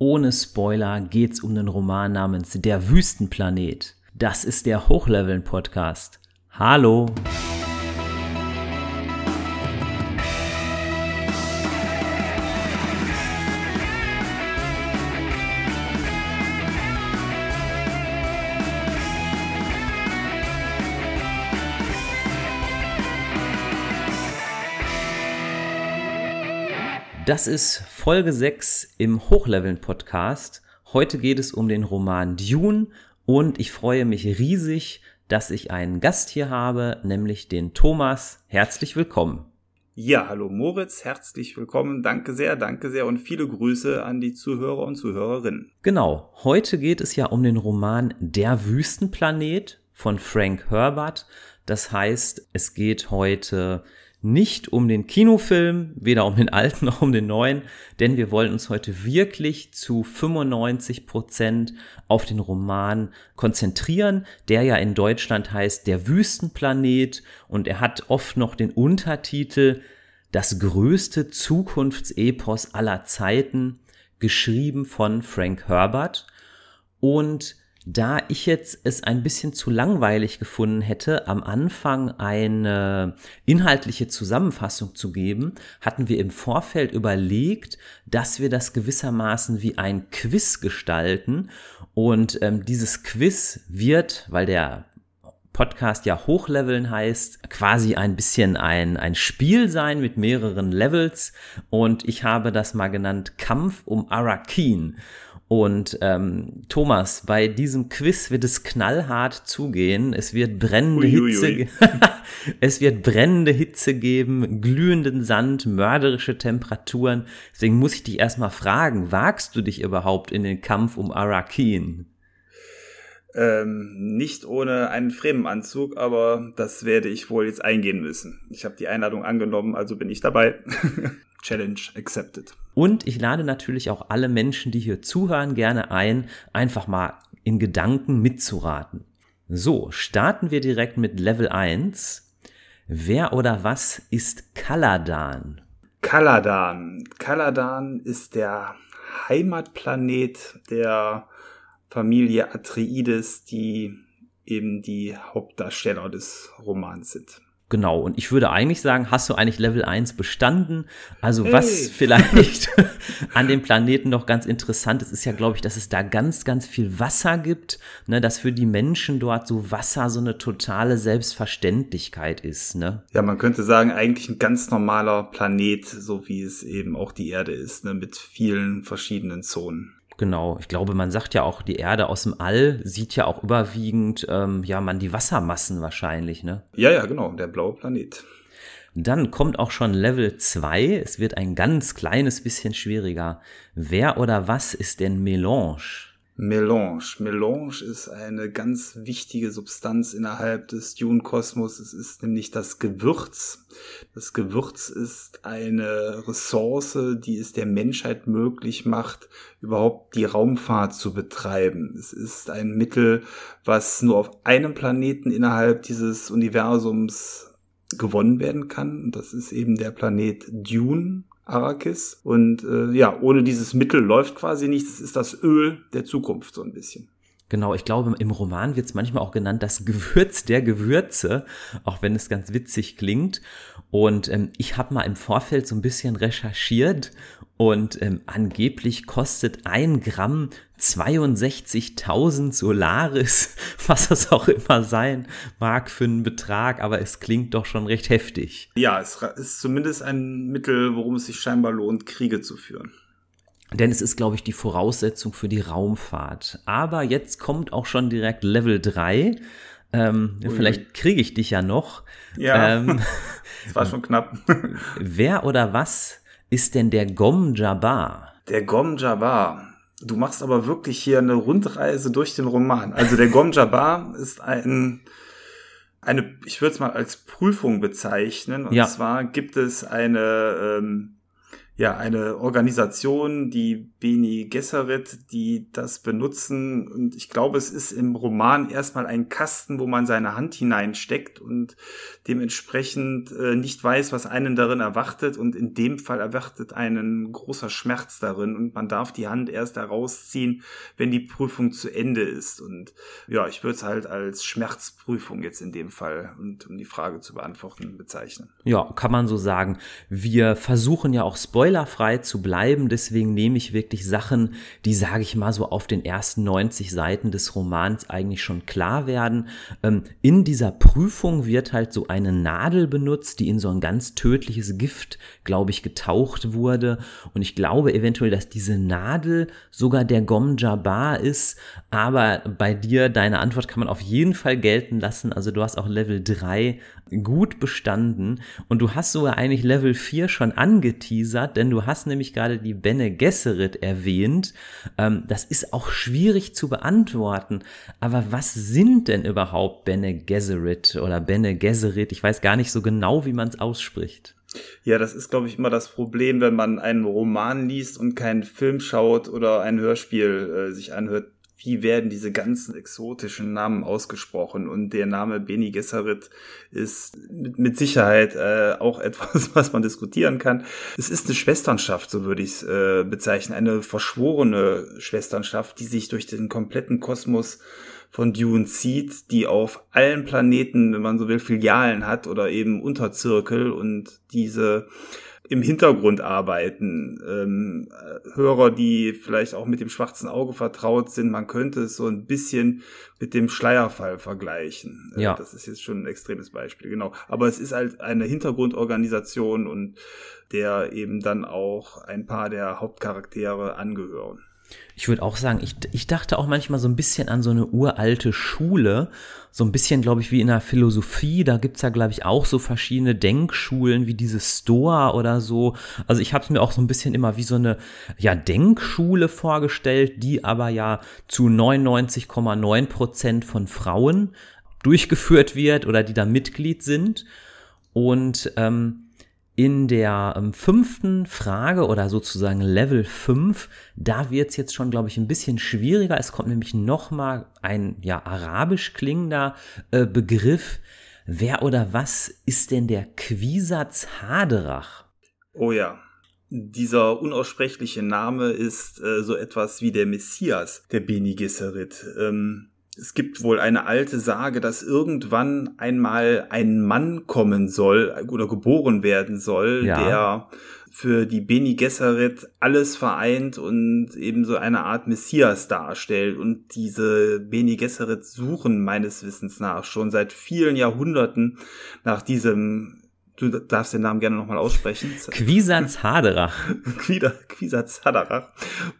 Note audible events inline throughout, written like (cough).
Ohne Spoiler geht's um den Roman namens Der Wüstenplanet. Das ist der Hochleveln-Podcast. Hallo! Das ist Folge 6 im Hochleveln-Podcast. Heute geht es um den Roman Dune und ich freue mich riesig, dass ich einen Gast hier habe, nämlich den Thomas. Herzlich willkommen. Ja, hallo Moritz, herzlich willkommen. Danke sehr, danke sehr und viele Grüße an die Zuhörer und Zuhörerinnen. Genau, heute geht es ja um den Roman Der Wüstenplanet von Frank Herbert. Das heißt, es geht heute nicht um den Kinofilm, weder um den alten (laughs) noch um den neuen, denn wir wollen uns heute wirklich zu 95 Prozent auf den Roman konzentrieren, der ja in Deutschland heißt Der Wüstenplanet. Und er hat oft noch den Untertitel Das größte Zukunftsepos aller Zeiten, geschrieben von Frank Herbert. Und da ich jetzt es ein bisschen zu langweilig gefunden hätte, am Anfang eine inhaltliche Zusammenfassung zu geben, hatten wir im Vorfeld überlegt, dass wir das gewissermaßen wie ein Quiz gestalten. Und ähm, dieses Quiz wird, weil der Podcast ja Hochleveln heißt, quasi ein bisschen ein, ein Spiel sein mit mehreren Levels. Und ich habe das mal genannt Kampf um Arakin. Und ähm, Thomas, bei diesem Quiz wird es knallhart zugehen. Es wird brennende ui, Hitze, (laughs) es wird brennende Hitze geben, glühenden Sand, mörderische Temperaturen. Deswegen muss ich dich erstmal fragen: Wagst du dich überhaupt in den Kampf um Arakin? Ähm, nicht ohne einen Fremenanzug, aber das werde ich wohl jetzt eingehen müssen. Ich habe die Einladung angenommen, also bin ich dabei. (laughs) Challenge accepted. Und ich lade natürlich auch alle Menschen, die hier zuhören, gerne ein, einfach mal in Gedanken mitzuraten. So, starten wir direkt mit Level 1. Wer oder was ist Kaladan? Kaladan. Kaladan ist der Heimatplanet der Familie Atreides, die eben die Hauptdarsteller des Romans sind. Genau, und ich würde eigentlich sagen, hast du eigentlich Level 1 bestanden? Also hey. was vielleicht (laughs) an dem Planeten noch ganz interessant ist, ist ja, glaube ich, dass es da ganz, ganz viel Wasser gibt, ne, dass für die Menschen dort so Wasser so eine totale Selbstverständlichkeit ist. Ne? Ja, man könnte sagen, eigentlich ein ganz normaler Planet, so wie es eben auch die Erde ist, ne, mit vielen verschiedenen Zonen. Genau, ich glaube, man sagt ja auch, die Erde aus dem All sieht ja auch überwiegend, ähm, ja, man die Wassermassen wahrscheinlich, ne? Ja, ja, genau, der blaue Planet. Dann kommt auch schon Level 2. Es wird ein ganz kleines bisschen schwieriger. Wer oder was ist denn Melange? Melange. Melange ist eine ganz wichtige Substanz innerhalb des Dune-Kosmos. Es ist nämlich das Gewürz. Das Gewürz ist eine Ressource, die es der Menschheit möglich macht, überhaupt die Raumfahrt zu betreiben. Es ist ein Mittel, was nur auf einem Planeten innerhalb dieses Universums gewonnen werden kann. Das ist eben der Planet Dune. Arrakis. Und äh, ja, ohne dieses Mittel läuft quasi nichts. Es ist das Öl der Zukunft so ein bisschen. Genau, ich glaube, im Roman wird es manchmal auch genannt das Gewürz der Gewürze, auch wenn es ganz witzig klingt. Und ähm, ich habe mal im Vorfeld so ein bisschen recherchiert und ähm, angeblich kostet ein Gramm 62.000 Solaris, (laughs) was das auch immer sein mag für einen Betrag, aber es klingt doch schon recht heftig. Ja, es ist zumindest ein Mittel, worum es sich scheinbar lohnt, Kriege zu führen. Denn es ist, glaube ich, die Voraussetzung für die Raumfahrt. Aber jetzt kommt auch schon direkt Level 3. Ähm, vielleicht kriege ich dich ja noch. Ja, ähm, (laughs) das war schon knapp. (laughs) wer oder was ist denn der Gom Jabbar? Der Gom Jabbar. Du machst aber wirklich hier eine Rundreise durch den Roman. Also der Gom Jabbar (laughs) ist ein, eine, ich würde es mal als Prüfung bezeichnen. Und ja. zwar gibt es eine, ähm, ja, eine Organisation, die Beni Gesserit, die das benutzen. Und ich glaube, es ist im Roman erstmal ein Kasten, wo man seine Hand hineinsteckt und dementsprechend äh, nicht weiß, was einen darin erwartet. Und in dem Fall erwartet einen großer Schmerz darin. Und man darf die Hand erst herausziehen, wenn die Prüfung zu Ende ist. Und ja, ich würde es halt als Schmerzprüfung jetzt in dem Fall und um die Frage zu beantworten bezeichnen. Ja, kann man so sagen. Wir versuchen ja auch Spoiler spoilerfrei zu bleiben. Deswegen nehme ich wirklich Sachen, die, sage ich mal, so auf den ersten 90 Seiten des Romans eigentlich schon klar werden. Ähm, in dieser Prüfung wird halt so eine Nadel benutzt, die in so ein ganz tödliches Gift, glaube ich, getaucht wurde. Und ich glaube eventuell, dass diese Nadel sogar der Gom Jabbar ist. Aber bei dir, deine Antwort kann man auf jeden Fall gelten lassen. Also du hast auch Level 3 gut bestanden und du hast sogar eigentlich Level 4 schon angeteasert, denn du hast nämlich gerade die Bene Gesserit erwähnt. Ähm, das ist auch schwierig zu beantworten, aber was sind denn überhaupt Bene Gesserit oder Bene Gesserit? Ich weiß gar nicht so genau, wie man es ausspricht. Ja, das ist, glaube ich, immer das Problem, wenn man einen Roman liest und keinen Film schaut oder ein Hörspiel äh, sich anhört wie werden diese ganzen exotischen Namen ausgesprochen? Und der Name Beni Gesserit ist mit Sicherheit äh, auch (laughs) etwas, was man diskutieren kann. Es ist eine Schwesternschaft, so würde ich es äh, bezeichnen, eine verschworene Schwesternschaft, die sich durch den kompletten Kosmos von Dune zieht, die auf allen Planeten, wenn man so will, Filialen hat oder eben Unterzirkel und diese im Hintergrund arbeiten. Ähm, Hörer, die vielleicht auch mit dem schwarzen Auge vertraut sind, man könnte es so ein bisschen mit dem Schleierfall vergleichen. Äh, ja. Das ist jetzt schon ein extremes Beispiel, genau. Aber es ist halt eine Hintergrundorganisation und der eben dann auch ein paar der Hauptcharaktere angehören. Ich würde auch sagen, ich, ich dachte auch manchmal so ein bisschen an so eine uralte Schule, so ein bisschen, glaube ich, wie in der Philosophie. Da gibt's ja, glaube ich, auch so verschiedene Denkschulen wie diese Stoa oder so. Also ich habe es mir auch so ein bisschen immer wie so eine ja, Denkschule vorgestellt, die aber ja zu 99,9 Prozent von Frauen durchgeführt wird oder die da Mitglied sind. Und ähm, in der ähm, fünften Frage oder sozusagen Level 5, da wird es jetzt schon, glaube ich, ein bisschen schwieriger. Es kommt nämlich nochmal ein ja arabisch klingender äh, Begriff. Wer oder was ist denn der Quisatz Haderach? Oh ja. Dieser unaussprechliche Name ist äh, so etwas wie der Messias der Beni Gesserit. Ähm, es gibt wohl eine alte Sage, dass irgendwann einmal ein Mann kommen soll oder geboren werden soll, ja. der für die Beni Gesserit alles vereint und eben so eine Art Messias darstellt. Und diese Beni Gesserit suchen meines Wissens nach schon seit vielen Jahrhunderten nach diesem Du darfst den Namen gerne nochmal aussprechen. (laughs) Quisatz Haderach. Quisatz Haderach.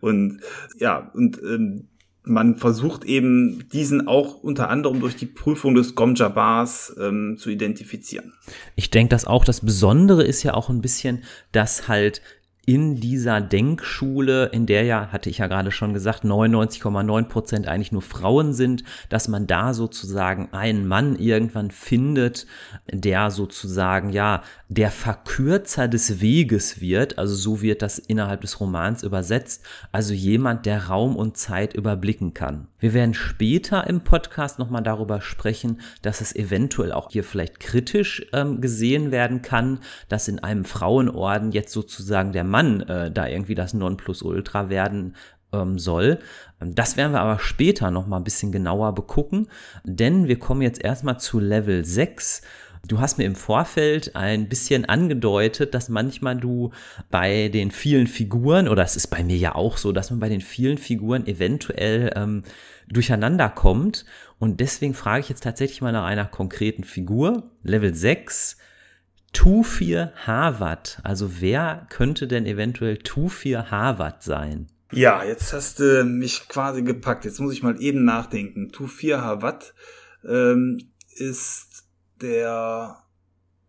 Und ja, und ähm, man versucht eben diesen auch unter anderem durch die Prüfung des Gomjabars ähm, zu identifizieren. Ich denke, dass auch das Besondere ist ja auch ein bisschen, dass halt in dieser Denkschule, in der ja, hatte ich ja gerade schon gesagt, 99,9 Prozent eigentlich nur Frauen sind, dass man da sozusagen einen Mann irgendwann findet, der sozusagen, ja, der Verkürzer des Weges wird, also so wird das innerhalb des Romans übersetzt, also jemand, der Raum und Zeit überblicken kann. Wir werden später im Podcast nochmal darüber sprechen, dass es eventuell auch hier vielleicht kritisch ähm, gesehen werden kann, dass in einem Frauenorden jetzt sozusagen der Mann Mann äh, da irgendwie das Nonplusultra werden ähm, soll. Das werden wir aber später noch mal ein bisschen genauer begucken, denn wir kommen jetzt erstmal zu Level 6. Du hast mir im Vorfeld ein bisschen angedeutet, dass manchmal du bei den vielen Figuren, oder es ist bei mir ja auch so, dass man bei den vielen Figuren eventuell ähm, durcheinander kommt. Und deswegen frage ich jetzt tatsächlich mal nach einer konkreten Figur. Level 6, Tufir Harvard. Also wer könnte denn eventuell Tufir Harvard sein? Ja, jetzt hast du mich quasi gepackt. Jetzt muss ich mal eben nachdenken. Tufir Harvard ähm, ist der,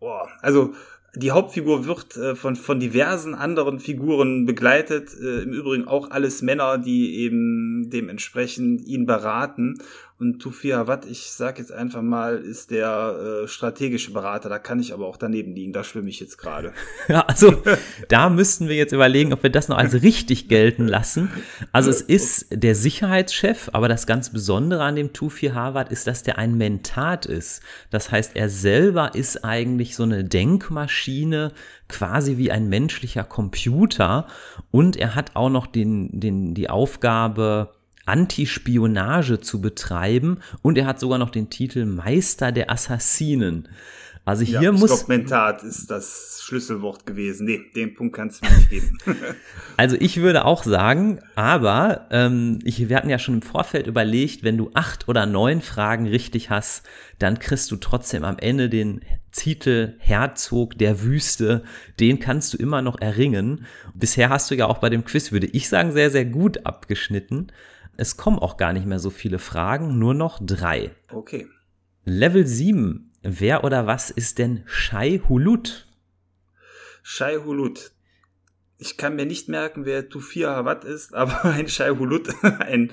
boah, also die Hauptfigur wird äh, von, von diversen anderen Figuren begleitet. Äh, Im Übrigen auch alles Männer, die eben dementsprechend ihn beraten. Und Tufir Watt, ich sag jetzt einfach mal, ist der äh, strategische Berater. Da kann ich aber auch daneben liegen. Da schwimme ich jetzt gerade. (laughs) Ja, also da müssten wir jetzt überlegen, ob wir das noch als richtig gelten lassen. Also es (laughs) ist der Sicherheitschef, aber das ganz Besondere an dem Tufir Harvard ist, dass der ein Mentat ist. Das heißt, er selber ist eigentlich so eine Denkmaschine, quasi wie ein menschlicher Computer. Und er hat auch noch den, den, die Aufgabe, Antispionage zu betreiben und er hat sogar noch den Titel Meister der Assassinen. Also hier ja, muss. Mentat ist das Schlüsselwort gewesen. Nee, den Punkt kannst du mir nicht geben. (laughs) also ich würde auch sagen, aber ähm, ich, wir hatten ja schon im Vorfeld überlegt, wenn du acht oder neun Fragen richtig hast, dann kriegst du trotzdem am Ende den Titel Herzog der Wüste. Den kannst du immer noch erringen. Bisher hast du ja auch bei dem Quiz, würde ich sagen, sehr, sehr gut abgeschnitten. Es kommen auch gar nicht mehr so viele Fragen, nur noch drei. Okay. Level 7. Wer oder was ist denn Shai Hulut? Shai Hulut. Ich kann mir nicht merken, wer Tufir Hawat ist, (laughs) aber ein Shai Hulut, (laughs) ein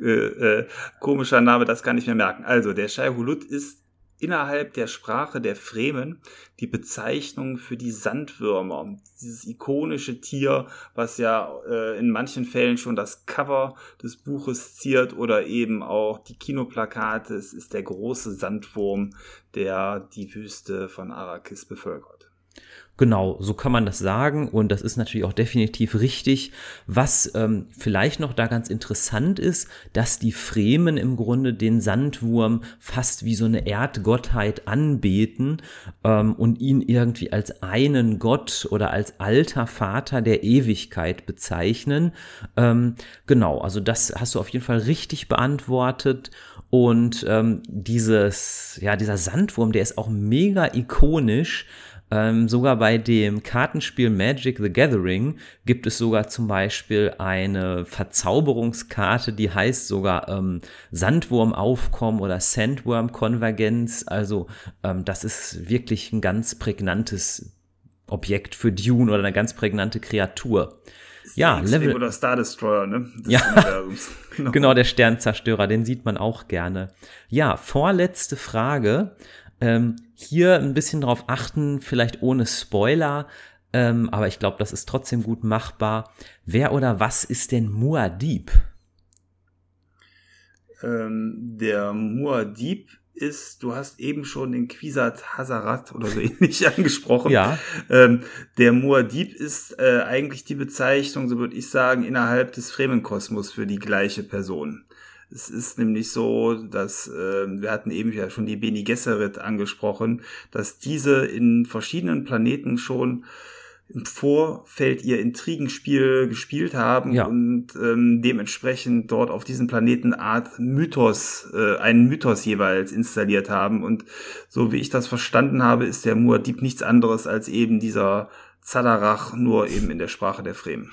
äh, äh, komischer Name, das kann ich mir merken. Also, der Shai Hulut ist innerhalb der Sprache der Fremen die Bezeichnung für die Sandwürmer. Dieses ikonische Tier, was ja äh, in manchen Fällen schon das Cover des Buches ziert oder eben auch die Kinoplakate. Es ist der große Sandwurm, der die Wüste von Arrakis bevölkert. Genau, so kann man das sagen und das ist natürlich auch definitiv richtig. Was ähm, vielleicht noch da ganz interessant ist, dass die Fremen im Grunde den Sandwurm fast wie so eine Erdgottheit anbeten ähm, und ihn irgendwie als einen Gott oder als alter Vater der Ewigkeit bezeichnen. Ähm, genau, also das hast du auf jeden Fall richtig beantwortet. Und ähm, dieses, ja, dieser Sandwurm, der ist auch mega ikonisch. Ähm, sogar bei dem Kartenspiel Magic the Gathering gibt es sogar zum Beispiel eine Verzauberungskarte, die heißt sogar ähm, Sandwurmaufkommen oder Sandworm-Konvergenz. Also ähm, das ist wirklich ein ganz prägnantes Objekt für Dune oder eine ganz prägnante Kreatur. Ja, Level oder Star Destroyer, ne? Das ja, (laughs) genau. genau, der Sternzerstörer, den sieht man auch gerne. Ja, vorletzte Frage. Ähm, hier ein bisschen drauf achten, vielleicht ohne Spoiler, ähm, aber ich glaube, das ist trotzdem gut machbar. Wer oder was ist denn Muad'Dib? Ähm, der Muad'Dib ist, du hast eben schon den Quisat Hazarat oder so (laughs) ähnlich angesprochen. Ja. Ähm, der Muad'Dib ist äh, eigentlich die Bezeichnung, so würde ich sagen, innerhalb des Fremenkosmos für die gleiche Person. Es ist nämlich so, dass äh, wir hatten eben ja schon die Beni Gesserit angesprochen, dass diese in verschiedenen Planeten schon im Vorfeld ihr Intrigenspiel gespielt haben ja. und ähm, dementsprechend dort auf diesem Planeten Art Mythos, äh, einen Mythos jeweils installiert haben. Und so wie ich das verstanden habe, ist der Muad'Dib nichts anderes als eben dieser Zadarach, nur eben in der Sprache der Fremen.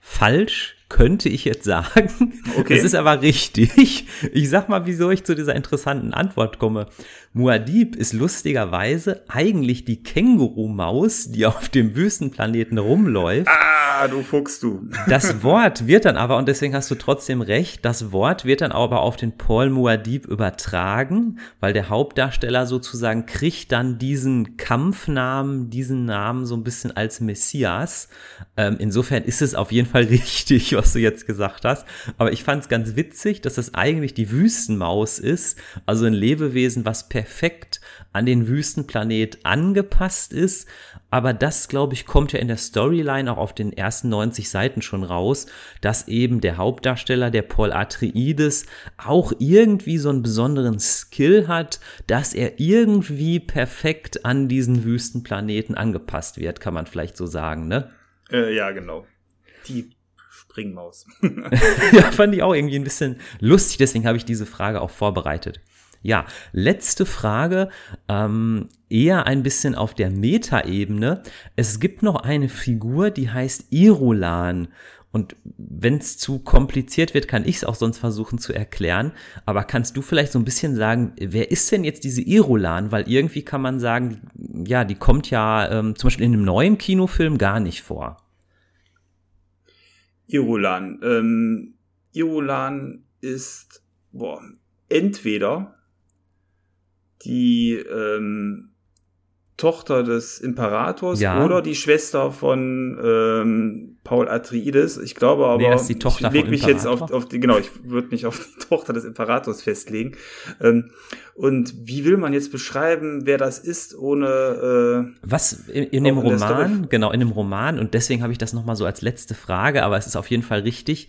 Falsch, könnte ich jetzt sagen. Okay. Es ist aber richtig. Ich sag mal, wieso ich zu dieser interessanten Antwort komme. Muad'Dib ist lustigerweise eigentlich die Känguru-Maus, die auf dem Wüstenplaneten rumläuft. Ah, du Fuchs, du. Das Wort wird dann aber, und deswegen hast du trotzdem recht, das Wort wird dann aber auf den Paul Muad'Dib übertragen, weil der Hauptdarsteller sozusagen kriegt dann diesen Kampfnamen, diesen Namen so ein bisschen als Messias. Ähm, insofern ist es auf jeden Fall (laughs) richtig, was du jetzt gesagt hast. Aber ich fand es ganz witzig, dass es eigentlich die Wüstenmaus ist, also ein Lebewesen, was per perfekt an den Wüstenplanet angepasst ist. Aber das, glaube ich, kommt ja in der Storyline auch auf den ersten 90 Seiten schon raus, dass eben der Hauptdarsteller, der Paul Atreides, auch irgendwie so einen besonderen Skill hat, dass er irgendwie perfekt an diesen Wüstenplaneten angepasst wird, kann man vielleicht so sagen, ne? Äh, ja, genau. Die Springmaus. (laughs) (laughs) ja, fand ich auch irgendwie ein bisschen lustig, deswegen habe ich diese Frage auch vorbereitet. Ja, letzte Frage, ähm, eher ein bisschen auf der Metaebene. Es gibt noch eine Figur, die heißt Irulan. Und wenn es zu kompliziert wird, kann ich es auch sonst versuchen zu erklären. Aber kannst du vielleicht so ein bisschen sagen, wer ist denn jetzt diese Irulan? Weil irgendwie kann man sagen, ja, die kommt ja ähm, zum Beispiel in einem neuen Kinofilm gar nicht vor. Irulan. Ähm, Irulan ist, boah, entweder die ähm, Tochter des Imperators ja. oder die Schwester von ähm, Paul Atreides. Ich glaube aber, nee, die Tochter ich leg mich jetzt auf, auf die, genau, ich würde mich auf die (laughs) Tochter des Imperators festlegen. Ähm, und wie will man jetzt beschreiben, wer das ist, ohne äh, was in, in dem Roman, genau in dem Roman und deswegen habe ich das noch mal so als letzte Frage, aber es ist auf jeden Fall richtig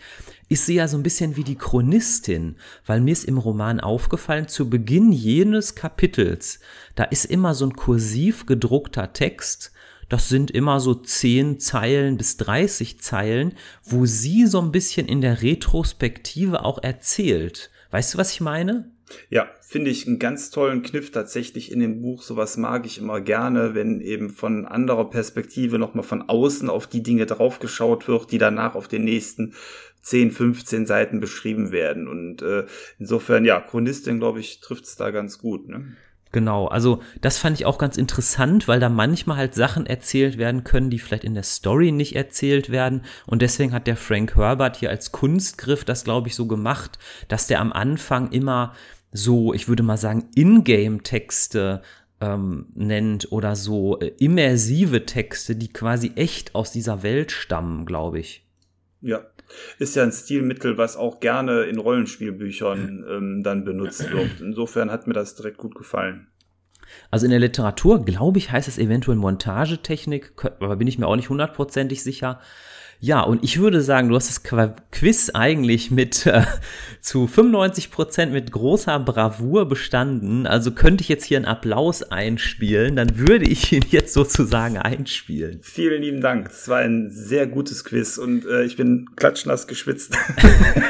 ist sie ja so ein bisschen wie die Chronistin, weil mir ist im Roman aufgefallen, zu Beginn jenes Kapitels, da ist immer so ein kursiv gedruckter Text, das sind immer so 10 Zeilen bis 30 Zeilen, wo sie so ein bisschen in der Retrospektive auch erzählt. Weißt du, was ich meine? Ja, finde ich einen ganz tollen Kniff tatsächlich in dem Buch. Sowas mag ich immer gerne, wenn eben von anderer Perspektive nochmal von außen auf die Dinge draufgeschaut wird, die danach auf den nächsten 10, 15 Seiten beschrieben werden. Und äh, insofern, ja, Chronistin, glaube ich, trifft es da ganz gut. Ne? Genau, also das fand ich auch ganz interessant, weil da manchmal halt Sachen erzählt werden können, die vielleicht in der Story nicht erzählt werden. Und deswegen hat der Frank Herbert hier als Kunstgriff das, glaube ich, so gemacht, dass der am Anfang immer so, ich würde mal sagen, Ingame-Texte ähm, nennt oder so äh, immersive Texte, die quasi echt aus dieser Welt stammen, glaube ich. Ja, ist ja ein Stilmittel, was auch gerne in Rollenspielbüchern ähm, dann benutzt wird. Insofern hat mir das direkt gut gefallen. Also in der Literatur, glaube ich, heißt es eventuell Montagetechnik, aber bin ich mir auch nicht hundertprozentig sicher. Ja, und ich würde sagen, du hast das Quiz eigentlich mit äh, zu 95 Prozent mit großer Bravour bestanden. Also könnte ich jetzt hier einen Applaus einspielen, dann würde ich ihn (laughs) jetzt sozusagen einspielen. Vielen lieben Dank. Es war ein sehr gutes Quiz und äh, ich bin klatschnass geschwitzt.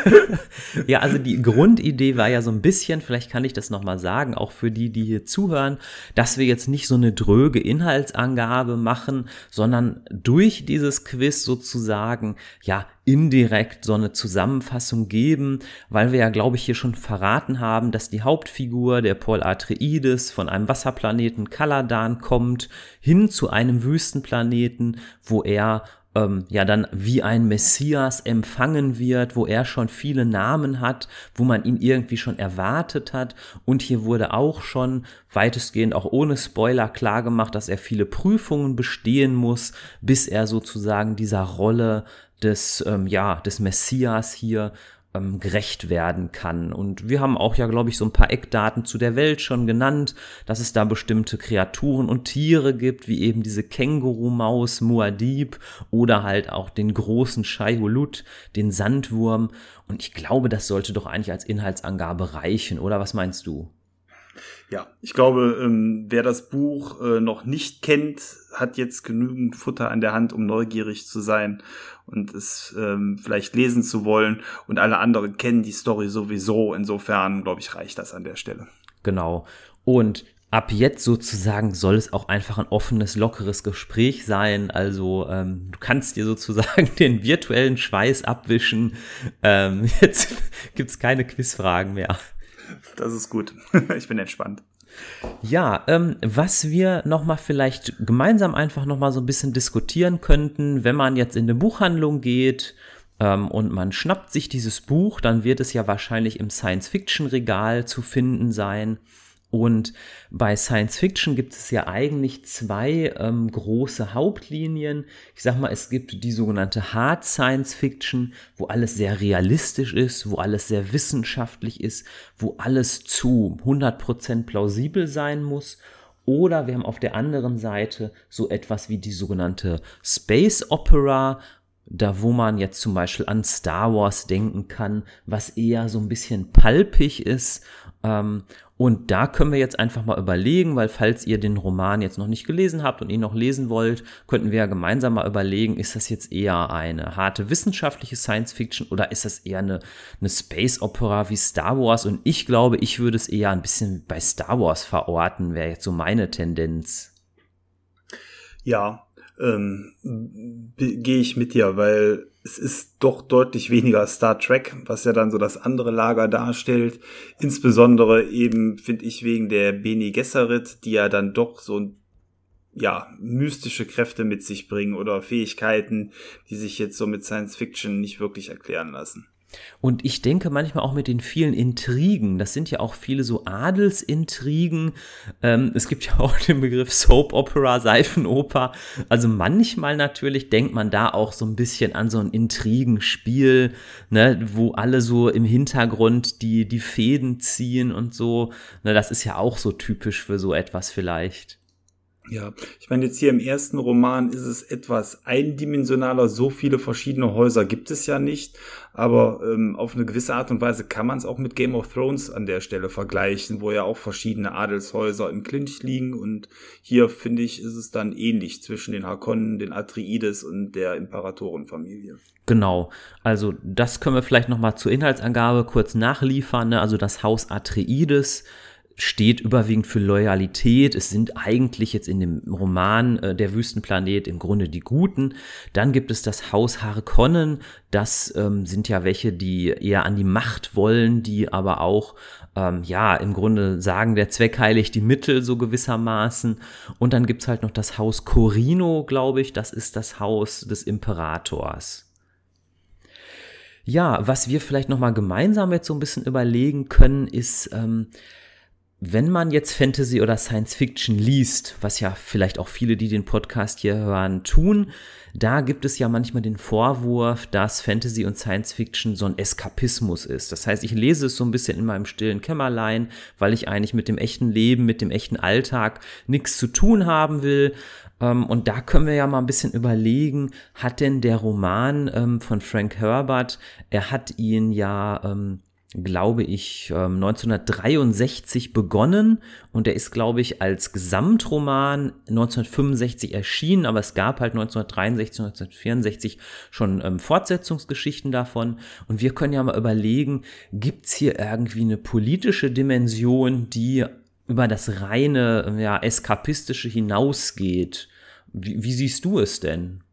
(laughs) ja, also die Grundidee war ja so ein bisschen, vielleicht kann ich das nochmal sagen, auch für die, die hier zuhören, dass wir jetzt nicht so eine dröge Inhaltsangabe machen, sondern durch dieses Quiz sozusagen sagen, ja, indirekt so eine Zusammenfassung geben, weil wir ja, glaube ich, hier schon verraten haben, dass die Hauptfigur, der Paul Atreides, von einem Wasserplaneten Kaladan kommt, hin zu einem Wüstenplaneten, wo er ähm, ja dann wie ein Messias empfangen wird, wo er schon viele Namen hat, wo man ihn irgendwie schon erwartet hat. Und hier wurde auch schon weitestgehend auch ohne Spoiler klar gemacht, dass er viele Prüfungen bestehen muss, bis er sozusagen dieser Rolle des, ähm, ja, des Messias hier ähm, gerecht werden kann. Und wir haben auch ja, glaube ich, so ein paar Eckdaten zu der Welt schon genannt, dass es da bestimmte Kreaturen und Tiere gibt, wie eben diese Känguru-Maus Muad'Dib oder halt auch den großen Shaihulut, den Sandwurm. Und ich glaube, das sollte doch eigentlich als Inhaltsangabe reichen, oder was meinst du? Ja, ich glaube, ähm, wer das Buch äh, noch nicht kennt, hat jetzt genügend Futter an der Hand, um neugierig zu sein und es ähm, vielleicht lesen zu wollen. Und alle anderen kennen die Story sowieso. Insofern, glaube ich, reicht das an der Stelle. Genau. Und ab jetzt sozusagen soll es auch einfach ein offenes, lockeres Gespräch sein. Also ähm, du kannst dir sozusagen (laughs) den virtuellen Schweiß abwischen. Ähm, (laughs) jetzt gibt's keine Quizfragen mehr. Das ist gut. (laughs) ich bin entspannt. Ja, ähm, was wir nochmal vielleicht gemeinsam einfach nochmal so ein bisschen diskutieren könnten, wenn man jetzt in eine Buchhandlung geht ähm, und man schnappt sich dieses Buch, dann wird es ja wahrscheinlich im Science-Fiction-Regal zu finden sein. Und bei Science Fiction gibt es ja eigentlich zwei ähm, große Hauptlinien. Ich sag mal, es gibt die sogenannte Hard Science Fiction, wo alles sehr realistisch ist, wo alles sehr wissenschaftlich ist, wo alles zu 100% plausibel sein muss. Oder wir haben auf der anderen Seite so etwas wie die sogenannte Space Opera, da wo man jetzt zum Beispiel an Star Wars denken kann, was eher so ein bisschen palpig ist ähm, und da können wir jetzt einfach mal überlegen, weil falls ihr den Roman jetzt noch nicht gelesen habt und ihn noch lesen wollt, könnten wir ja gemeinsam mal überlegen, ist das jetzt eher eine harte wissenschaftliche Science Fiction oder ist das eher eine, eine Space Opera wie Star Wars? Und ich glaube, ich würde es eher ein bisschen bei Star Wars verorten, wäre jetzt so meine Tendenz. Ja, ähm, gehe ich mit dir, weil es ist doch deutlich weniger Star Trek, was ja dann so das andere Lager darstellt. Insbesondere eben, finde ich, wegen der Bene Gesserit, die ja dann doch so ja, mystische Kräfte mit sich bringen oder Fähigkeiten, die sich jetzt so mit Science Fiction nicht wirklich erklären lassen. Und ich denke manchmal auch mit den vielen Intrigen, das sind ja auch viele so Adelsintrigen. Ähm, es gibt ja (laughs) auch den Begriff Soap Opera, Seifenoper. Also manchmal natürlich denkt man da auch so ein bisschen an so ein Intrigenspiel, ne, wo alle so im Hintergrund die, die Fäden ziehen und so. Ne, das ist ja auch so typisch für so etwas vielleicht. Ja, ich meine, jetzt hier im ersten Roman ist es etwas eindimensionaler. So viele verschiedene Häuser gibt es ja nicht. Aber ähm, auf eine gewisse Art und Weise kann man es auch mit Game of Thrones an der Stelle vergleichen, wo ja auch verschiedene Adelshäuser im Clinch liegen. Und hier, finde ich, ist es dann ähnlich zwischen den Harkonnen, den Atreides und der Imperatorenfamilie. Genau, also das können wir vielleicht nochmal zur Inhaltsangabe kurz nachliefern. Ne? Also das Haus Atreides steht überwiegend für Loyalität. Es sind eigentlich jetzt in dem Roman äh, Der Wüstenplanet im Grunde die Guten. Dann gibt es das Haus Harkonnen. Das ähm, sind ja welche, die eher an die Macht wollen, die aber auch, ähm, ja, im Grunde sagen, der Zweck heiligt die Mittel so gewissermaßen. Und dann gibt's halt noch das Haus Corino, glaube ich. Das ist das Haus des Imperators. Ja, was wir vielleicht noch mal gemeinsam jetzt so ein bisschen überlegen können, ist, ähm, wenn man jetzt Fantasy oder Science Fiction liest, was ja vielleicht auch viele, die den Podcast hier hören, tun, da gibt es ja manchmal den Vorwurf, dass Fantasy und Science Fiction so ein Eskapismus ist. Das heißt, ich lese es so ein bisschen in meinem stillen Kämmerlein, weil ich eigentlich mit dem echten Leben, mit dem echten Alltag nichts zu tun haben will. Ähm, und da können wir ja mal ein bisschen überlegen, hat denn der Roman ähm, von Frank Herbert, er hat ihn ja ähm, glaube ich, 1963 ähm, begonnen und er ist, glaube ich, als Gesamtroman 1965 erschienen, aber es gab halt 1963, 1964 schon ähm, Fortsetzungsgeschichten davon und wir können ja mal überlegen, gibt's hier irgendwie eine politische Dimension, die über das reine, ja, eskapistische hinausgeht? Wie, wie siehst du es denn?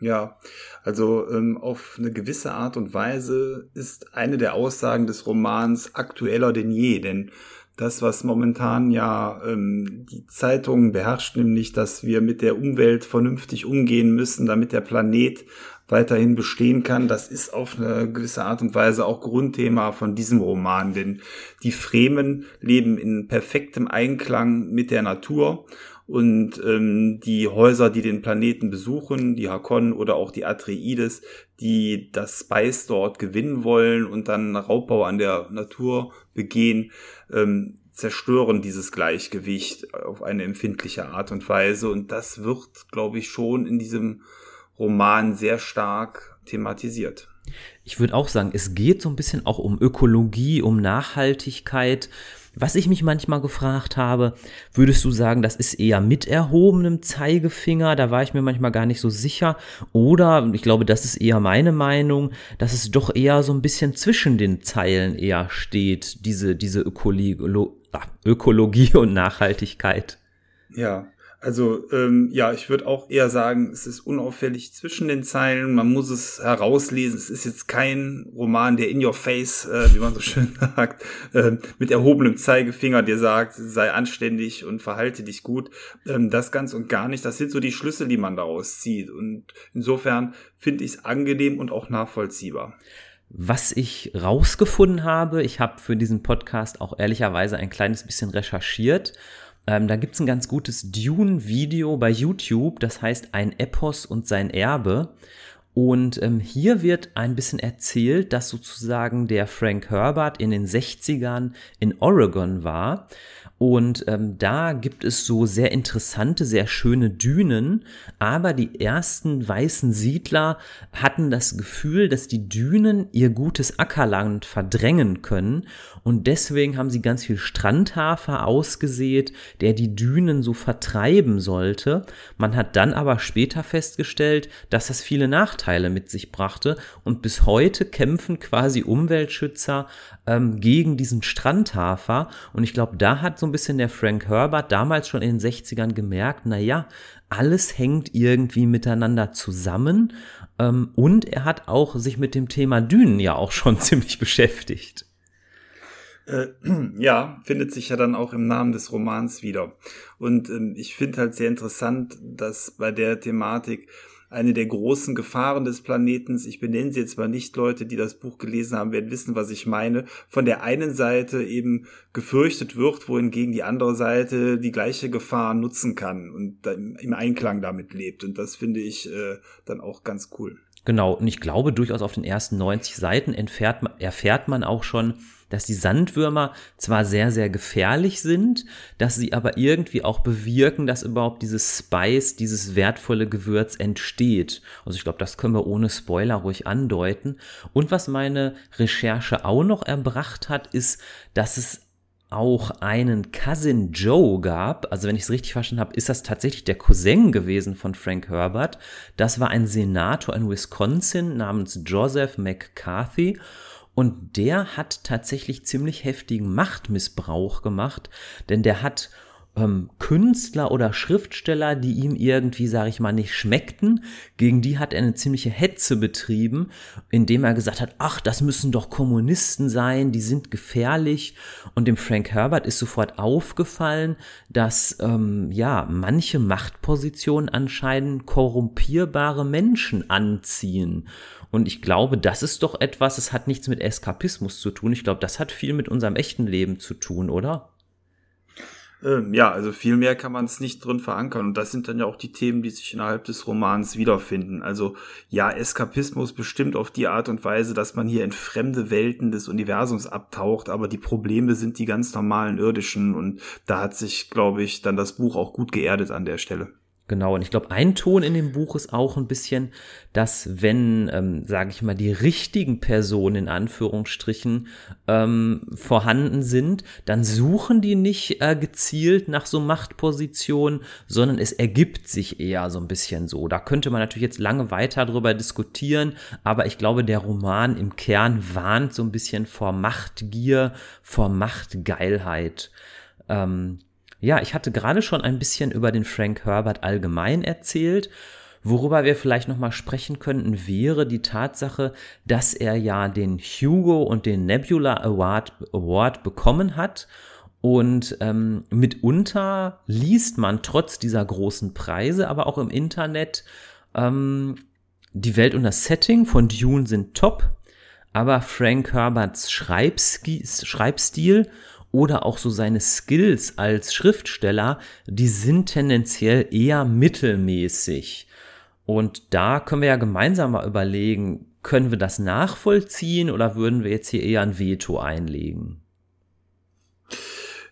Ja, also ähm, auf eine gewisse Art und Weise ist eine der Aussagen des Romans aktueller denn je, denn das, was momentan ja ähm, die Zeitungen beherrscht, nämlich, dass wir mit der Umwelt vernünftig umgehen müssen, damit der Planet weiterhin bestehen kann, das ist auf eine gewisse Art und Weise auch Grundthema von diesem Roman, denn die Fremen leben in perfektem Einklang mit der Natur und ähm, die Häuser, die den Planeten besuchen, die Hakon oder auch die Atreides, die das Spice dort gewinnen wollen und dann Raubbau an der Natur begehen, ähm, zerstören dieses Gleichgewicht auf eine empfindliche Art und Weise. Und das wird, glaube ich, schon in diesem Roman sehr stark thematisiert. Ich würde auch sagen, es geht so ein bisschen auch um Ökologie, um Nachhaltigkeit. Was ich mich manchmal gefragt habe, würdest du sagen, das ist eher mit erhobenem Zeigefinger? Da war ich mir manchmal gar nicht so sicher. Oder, ich glaube, das ist eher meine Meinung, dass es doch eher so ein bisschen zwischen den Zeilen eher steht, diese, diese Ökologie, und Nachhaltigkeit. Ja, also ähm, ja, ich würde auch eher sagen, es ist unauffällig zwischen den Zeilen. Man muss es herauslesen. Es ist jetzt kein Roman, der in your face, äh, wie man so schön (laughs) sagt, äh, mit erhobenem Zeigefinger dir sagt, sei anständig und verhalte dich gut. Ähm, das ganz und gar nicht. Das sind so die Schlüsse, die man daraus zieht. Und insofern finde ich es angenehm und auch nachvollziehbar. Was ich rausgefunden habe, ich habe für diesen Podcast auch ehrlicherweise ein kleines bisschen recherchiert ähm, da gibt es ein ganz gutes Dune-Video bei YouTube, das heißt Ein Epos und sein Erbe. Und ähm, hier wird ein bisschen erzählt, dass sozusagen der Frank Herbert in den 60ern in Oregon war und ähm, da gibt es so sehr interessante, sehr schöne Dünen. Aber die ersten weißen Siedler hatten das Gefühl, dass die Dünen ihr gutes Ackerland verdrängen können. Und deswegen haben sie ganz viel Strandhafer ausgesät, der die Dünen so vertreiben sollte. Man hat dann aber später festgestellt, dass das viele Nachteile mit sich brachte. Und bis heute kämpfen quasi Umweltschützer ähm, gegen diesen Strandhafer. Und ich glaube, da hat so ein bisschen der Frank Herbert damals schon in den 60ern gemerkt, naja, alles hängt irgendwie miteinander zusammen. Ähm, und er hat auch sich mit dem Thema Dünen ja auch schon (laughs) ziemlich beschäftigt. Äh, (clears throat) ja, findet sich ja dann auch im Namen des Romans wieder. Und ähm, ich finde halt sehr interessant, dass bei der Thematik eine der großen Gefahren des Planetens. Ich benenne sie jetzt mal nicht. Leute, die das Buch gelesen haben, werden wissen, was ich meine. Von der einen Seite eben gefürchtet wird, wohingegen die andere Seite die gleiche Gefahr nutzen kann und im Einklang damit lebt. Und das finde ich äh, dann auch ganz cool. Genau, und ich glaube durchaus auf den ersten 90 Seiten erfährt, erfährt man auch schon, dass die Sandwürmer zwar sehr, sehr gefährlich sind, dass sie aber irgendwie auch bewirken, dass überhaupt dieses Spice, dieses wertvolle Gewürz entsteht. Also ich glaube, das können wir ohne Spoiler ruhig andeuten. Und was meine Recherche auch noch erbracht hat, ist, dass es auch einen Cousin Joe gab. Also wenn ich es richtig verstanden habe, ist das tatsächlich der Cousin gewesen von Frank Herbert. Das war ein Senator in Wisconsin namens Joseph McCarthy. Und der hat tatsächlich ziemlich heftigen Machtmissbrauch gemacht, denn der hat ähm, Künstler oder Schriftsteller, die ihm irgendwie, sage ich mal, nicht schmeckten, gegen die hat er eine ziemliche Hetze betrieben, indem er gesagt hat, ach, das müssen doch Kommunisten sein, die sind gefährlich. Und dem Frank Herbert ist sofort aufgefallen, dass ähm, ja manche Machtpositionen anscheinend korrumpierbare Menschen anziehen. Und ich glaube, das ist doch etwas, es hat nichts mit Eskapismus zu tun. Ich glaube, das hat viel mit unserem echten Leben zu tun, oder? Ähm, ja, also viel mehr kann man es nicht drin verankern. Und das sind dann ja auch die Themen, die sich innerhalb des Romans wiederfinden. Also ja, Eskapismus bestimmt auf die Art und Weise, dass man hier in fremde Welten des Universums abtaucht, aber die Probleme sind die ganz normalen irdischen. Und da hat sich, glaube ich, dann das Buch auch gut geerdet an der Stelle. Genau, und ich glaube, ein Ton in dem Buch ist auch ein bisschen, dass wenn, ähm, sage ich mal, die richtigen Personen in Anführungsstrichen ähm, vorhanden sind, dann suchen die nicht äh, gezielt nach so Machtpositionen, sondern es ergibt sich eher so ein bisschen so. Da könnte man natürlich jetzt lange weiter drüber diskutieren, aber ich glaube, der Roman im Kern warnt so ein bisschen vor Machtgier, vor Machtgeilheit. Ähm, ja, ich hatte gerade schon ein bisschen über den Frank Herbert allgemein erzählt. Worüber wir vielleicht nochmal sprechen könnten, wäre die Tatsache, dass er ja den Hugo und den Nebula Award, Award bekommen hat. Und ähm, mitunter liest man trotz dieser großen Preise, aber auch im Internet, ähm, die Welt und das Setting von Dune sind top, aber Frank Herberts Schreibstil oder auch so seine Skills als Schriftsteller, die sind tendenziell eher mittelmäßig. Und da können wir ja gemeinsam mal überlegen, können wir das nachvollziehen oder würden wir jetzt hier eher ein Veto einlegen?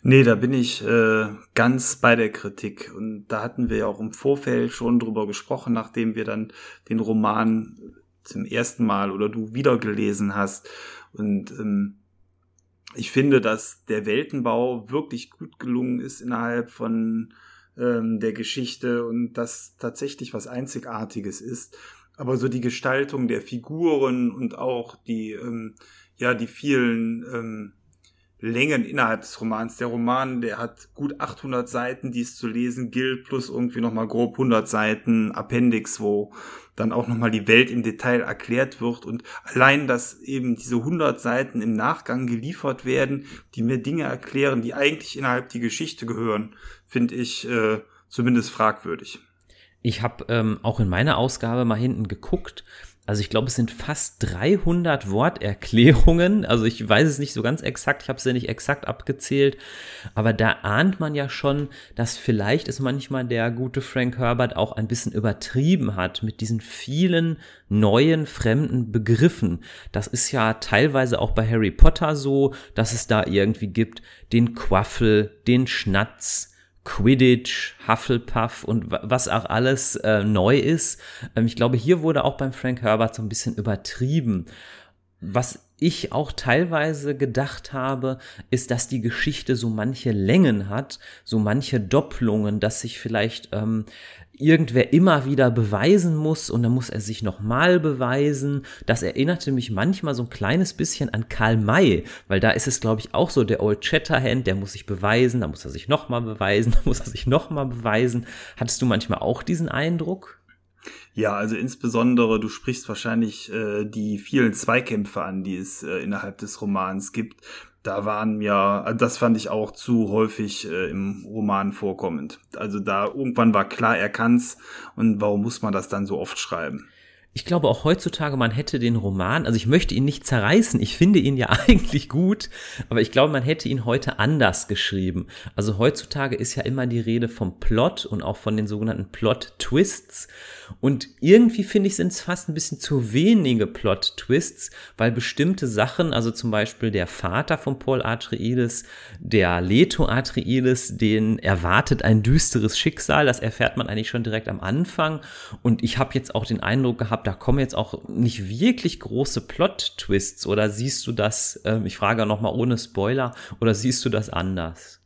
Nee, da bin ich äh, ganz bei der Kritik. Und da hatten wir ja auch im Vorfeld schon drüber gesprochen, nachdem wir dann den Roman zum ersten Mal oder du wieder gelesen hast. Und ähm, ich finde, dass der Weltenbau wirklich gut gelungen ist innerhalb von ähm, der Geschichte und das tatsächlich was Einzigartiges ist. Aber so die Gestaltung der Figuren und auch die, ähm, ja, die vielen ähm, Längen innerhalb des Romans. Der Roman, der hat gut 800 Seiten, die es zu lesen gilt, plus irgendwie nochmal grob 100 Seiten Appendix, wo dann auch nochmal die Welt im Detail erklärt wird und allein, dass eben diese 100 Seiten im Nachgang geliefert werden, die mir Dinge erklären, die eigentlich innerhalb die Geschichte gehören, finde ich äh, zumindest fragwürdig. Ich habe ähm, auch in meiner Ausgabe mal hinten geguckt also ich glaube, es sind fast 300 Worterklärungen. Also ich weiß es nicht so ganz exakt, ich habe es ja nicht exakt abgezählt, aber da ahnt man ja schon, dass vielleicht es manchmal der gute Frank Herbert auch ein bisschen übertrieben hat mit diesen vielen neuen fremden Begriffen. Das ist ja teilweise auch bei Harry Potter so, dass es da irgendwie gibt den Quaffel, den Schnatz, Quidditch, Hufflepuff und was auch alles äh, neu ist. Ähm, ich glaube, hier wurde auch beim Frank Herbert so ein bisschen übertrieben. Was ich auch teilweise gedacht habe, ist, dass die Geschichte so manche Längen hat, so manche Doppelungen, dass sich vielleicht ähm, irgendwer immer wieder beweisen muss und dann muss er sich nochmal beweisen. Das erinnerte mich manchmal so ein kleines bisschen an Karl May, weil da ist es, glaube ich, auch so der Old Shatterhand, der muss sich beweisen, da muss er sich nochmal beweisen, (laughs) da muss er sich nochmal beweisen. Hattest du manchmal auch diesen Eindruck? Ja, also insbesondere, du sprichst wahrscheinlich äh, die vielen Zweikämpfe an, die es äh, innerhalb des Romans gibt. Da waren ja, das fand ich auch zu häufig äh, im Roman vorkommend. Also da irgendwann war klar, er kann's und warum muss man das dann so oft schreiben? Ich glaube auch heutzutage, man hätte den Roman, also ich möchte ihn nicht zerreißen, ich finde ihn ja (laughs) eigentlich gut, aber ich glaube, man hätte ihn heute anders geschrieben. Also heutzutage ist ja immer die Rede vom Plot und auch von den sogenannten Plot-Twists. Und irgendwie finde ich, sind es fast ein bisschen zu wenige Plot-Twists, weil bestimmte Sachen, also zum Beispiel der Vater von Paul Atreides, der Leto Atreides, den erwartet ein düsteres Schicksal, das erfährt man eigentlich schon direkt am Anfang. Und ich habe jetzt auch den Eindruck gehabt, da kommen jetzt auch nicht wirklich große Plot-Twists oder siehst du das, ähm, ich frage nochmal ohne Spoiler, oder siehst du das anders?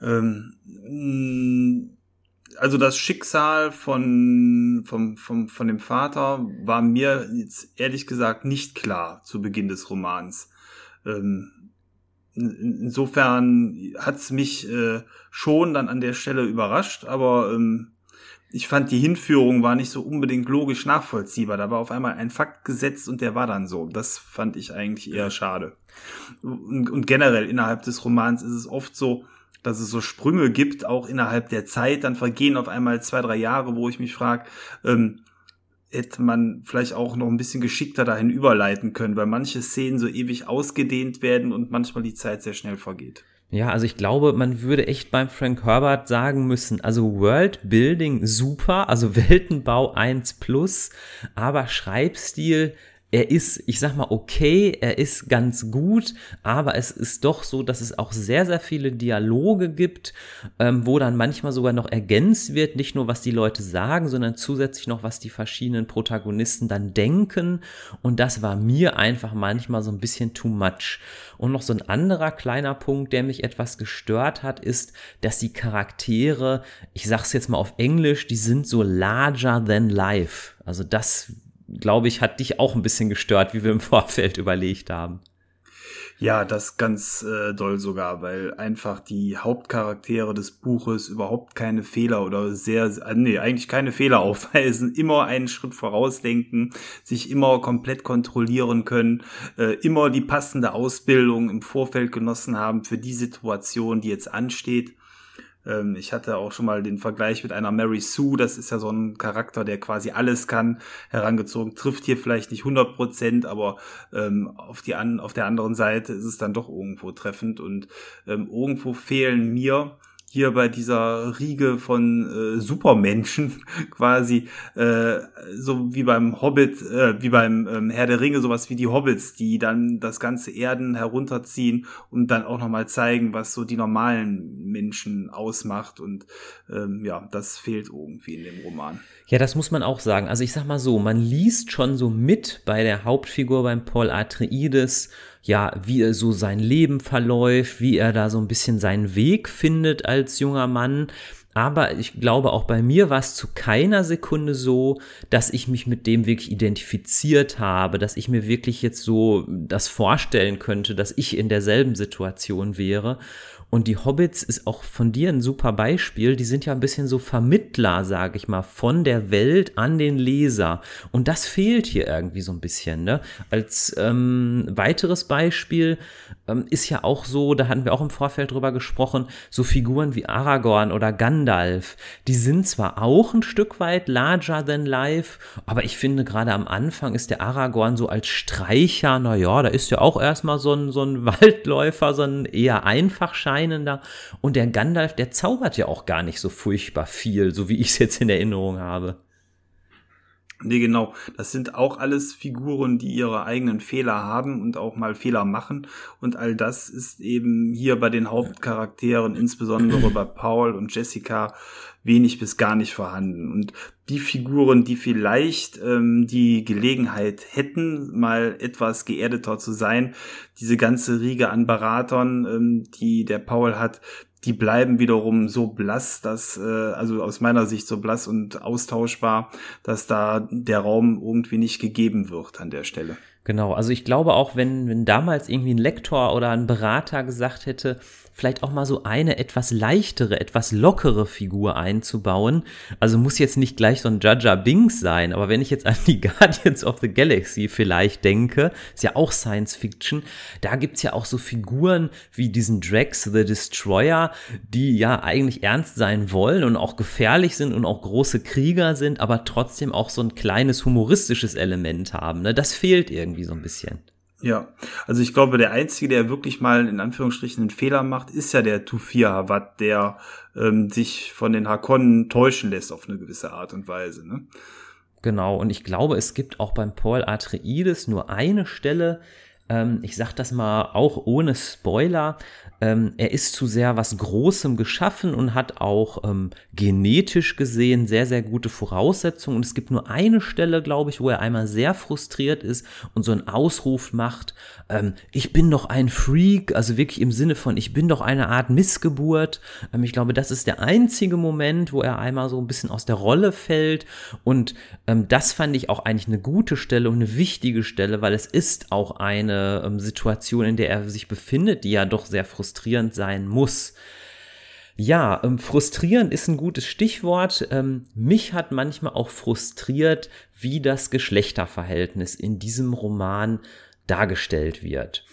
Ähm, mm, also das Schicksal von, vom, vom, von dem Vater war mir jetzt ehrlich gesagt nicht klar zu Beginn des Romans. Ähm, insofern hat's mich äh, schon dann an der Stelle überrascht, aber ähm, ich fand, die Hinführung war nicht so unbedingt logisch nachvollziehbar. Da war auf einmal ein Fakt gesetzt und der war dann so. Das fand ich eigentlich eher schade. Und, und generell innerhalb des Romans ist es oft so, dass es so Sprünge gibt, auch innerhalb der Zeit. Dann vergehen auf einmal zwei, drei Jahre, wo ich mich frage, ähm, hätte man vielleicht auch noch ein bisschen geschickter dahin überleiten können, weil manche Szenen so ewig ausgedehnt werden und manchmal die Zeit sehr schnell vergeht. Ja, also ich glaube, man würde echt beim Frank Herbert sagen müssen, also Worldbuilding super, also (laughs) Weltenbau 1 plus, aber Schreibstil er ist, ich sag mal, okay, er ist ganz gut, aber es ist doch so, dass es auch sehr, sehr viele Dialoge gibt, ähm, wo dann manchmal sogar noch ergänzt wird, nicht nur was die Leute sagen, sondern zusätzlich noch, was die verschiedenen Protagonisten dann denken. Und das war mir einfach manchmal so ein bisschen too much. Und noch so ein anderer kleiner Punkt, der mich etwas gestört hat, ist, dass die Charaktere, ich sag's jetzt mal auf Englisch, die sind so larger than life. Also das glaube ich, hat dich auch ein bisschen gestört, wie wir im (laughs) Vorfeld überlegt haben. Ja, das ganz äh, doll sogar, weil einfach die Hauptcharaktere des Buches überhaupt keine Fehler oder sehr, äh, nee, eigentlich keine Fehler (laughs) aufweisen, immer einen Schritt vorausdenken, sich immer komplett kontrollieren können, äh, immer die passende Ausbildung im Vorfeld genossen haben für die Situation, die jetzt ansteht. Ähm, ich hatte auch schon mal den Vergleich mit einer Mary Sue, das ist ja so ein Charakter, der quasi alles kann, herangezogen, trifft hier vielleicht nicht 100 Prozent, aber ähm, auf, die an, auf der anderen Seite ist es dann doch irgendwo treffend. Und ähm, irgendwo fehlen mir hier bei dieser Riege von äh, Supermenschen (laughs) quasi äh, so wie beim Hobbit, äh, wie beim ähm, Herr der Ringe, sowas wie die Hobbits, die dann das ganze Erden herunterziehen und dann auch nochmal zeigen, was so die normalen Menschen ausmacht. Und ähm, ja, das fehlt irgendwie in dem Roman. Ja, das muss man auch sagen. Also ich sag mal so, man liest schon so mit bei der Hauptfigur beim Paul Atreides, ja, wie er so sein Leben verläuft, wie er da so ein bisschen seinen Weg findet als junger Mann. Aber ich glaube, auch bei mir war es zu keiner Sekunde so, dass ich mich mit dem wirklich identifiziert habe, dass ich mir wirklich jetzt so das vorstellen könnte, dass ich in derselben Situation wäre. Und die Hobbits ist auch von dir ein super Beispiel. Die sind ja ein bisschen so Vermittler, sage ich mal, von der Welt an den Leser. Und das fehlt hier irgendwie so ein bisschen. Ne? Als ähm, weiteres Beispiel ähm, ist ja auch so, da hatten wir auch im Vorfeld drüber gesprochen, so Figuren wie Aragorn oder Gandalf. Die sind zwar auch ein Stück weit larger than life, aber ich finde gerade am Anfang ist der Aragorn so als Streicher, naja, da ist ja auch erstmal so ein, so ein (laughs) Waldläufer, so ein eher einfach scheinender. Und der Gandalf, der zaubert ja auch gar nicht so furchtbar viel, so wie ich es jetzt in Erinnerung habe. Nee, genau. Das sind auch alles Figuren, die ihre eigenen Fehler haben und auch mal Fehler machen. Und all das ist eben hier bei den Hauptcharakteren, insbesondere bei Paul und Jessica, wenig bis gar nicht vorhanden. Und die Figuren, die vielleicht ähm, die Gelegenheit hätten, mal etwas geerdeter zu sein, diese ganze Riege an Beratern, ähm, die der Paul hat, die bleiben wiederum so blass, dass, äh, also aus meiner Sicht so blass und austauschbar, dass da der Raum irgendwie nicht gegeben wird an der Stelle. Genau, also ich glaube auch, wenn, wenn damals irgendwie ein Lektor oder ein Berater gesagt hätte, vielleicht auch mal so eine etwas leichtere, etwas lockere Figur einzubauen. Also muss jetzt nicht gleich so ein Jaja Binks sein, aber wenn ich jetzt an die (laughs) Guardians of the Galaxy vielleicht denke, ist ja auch Science Fiction, da gibt's ja auch so Figuren wie diesen Drax the Destroyer, die ja eigentlich ernst sein wollen und auch gefährlich sind und auch große Krieger sind, aber trotzdem auch so ein kleines humoristisches Element haben. Ne? Das fehlt irgendwie so ein bisschen. Ja, also ich glaube, der Einzige, der wirklich mal in Anführungsstrichen einen Fehler macht, ist ja der Tufir Hawat, der ähm, sich von den Hakonnen täuschen lässt auf eine gewisse Art und Weise. Ne? Genau, und ich glaube, es gibt auch beim Paul Atreides nur eine Stelle, ähm, ich sag das mal auch ohne Spoiler, ähm, er ist zu sehr was Großem geschaffen und hat auch ähm, genetisch gesehen sehr, sehr gute Voraussetzungen. Und es gibt nur eine Stelle, glaube ich, wo er einmal sehr frustriert ist und so einen Ausruf macht, ähm, ich bin doch ein Freak, also wirklich im Sinne von, ich bin doch eine Art Missgeburt. Ähm, ich glaube, das ist der einzige Moment, wo er einmal so ein bisschen aus der Rolle fällt. Und ähm, das fand ich auch eigentlich eine gute Stelle und eine wichtige Stelle, weil es ist auch eine ähm, Situation, in der er sich befindet, die ja doch sehr frustrierend sein muss. Ja, ähm, frustrierend ist ein gutes Stichwort. Ähm, mich hat manchmal auch frustriert, wie das Geschlechterverhältnis in diesem Roman dargestellt wird.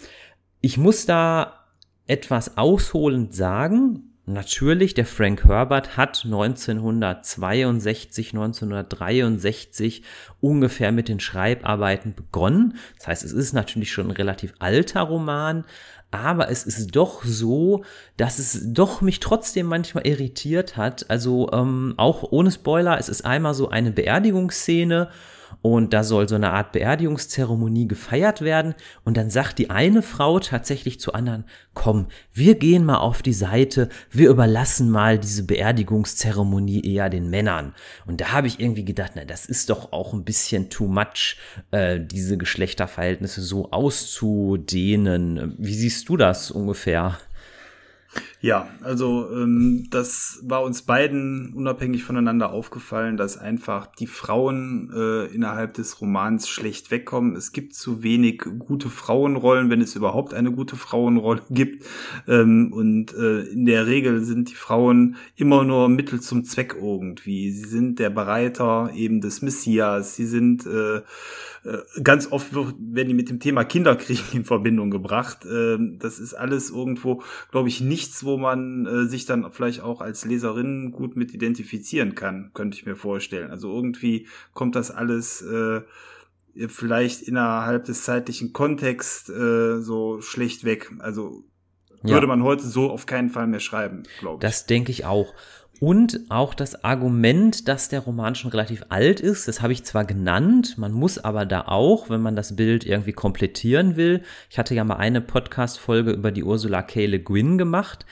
Ich muss da etwas ausholend sagen. Natürlich, der Frank Herbert hat 1962, 1963 ungefähr mit den Schreibarbeiten begonnen. Das heißt, es ist natürlich schon ein relativ alter Roman, aber es ist doch so, dass es doch mich trotzdem manchmal irritiert hat. Also ähm, auch ohne Spoiler, es ist einmal so eine Beerdigungsszene und da soll so eine Art Beerdigungszeremonie gefeiert werden und dann sagt die eine Frau tatsächlich zu anderen, komm, wir gehen mal auf die Seite, wir überlassen mal diese Beerdigungszeremonie eher den Männern. Und da habe ich irgendwie gedacht, na, das ist doch auch ein bisschen too much, äh, diese Geschlechterverhältnisse so auszudehnen. Wie siehst du das ungefähr? Ja, also ähm, das war uns beiden unabhängig voneinander aufgefallen, dass einfach die Frauen äh, innerhalb des Romans schlecht wegkommen. Es gibt zu wenig gute Frauenrollen, wenn es überhaupt eine gute Frauenrolle (laughs) gibt. Ähm, und äh, in der Regel sind die Frauen immer nur Mittel zum Zweck irgendwie. Sie sind der Bereiter eben des Messias. Sie sind äh, äh, ganz oft werden die mit dem Thema Kinderkrieg in Verbindung gebracht. Ähm, das ist alles irgendwo, glaube ich, nichts, wo man äh, sich dann vielleicht auch als Leserin gut mit identifizieren kann, könnte ich mir vorstellen. Also irgendwie kommt das alles äh, vielleicht innerhalb des zeitlichen Kontexts so schlecht weg. Also würde ja. man heute so auf keinen Fall mehr schreiben, glaube ich. Das denke ich auch. Und auch das Argument, dass der Roman schon relativ alt ist, das habe ich zwar genannt, man muss aber da auch, wenn man das Bild irgendwie komplettieren will. Ich hatte ja mal eine Podcast-Folge über die Ursula K. Le Guin gemacht.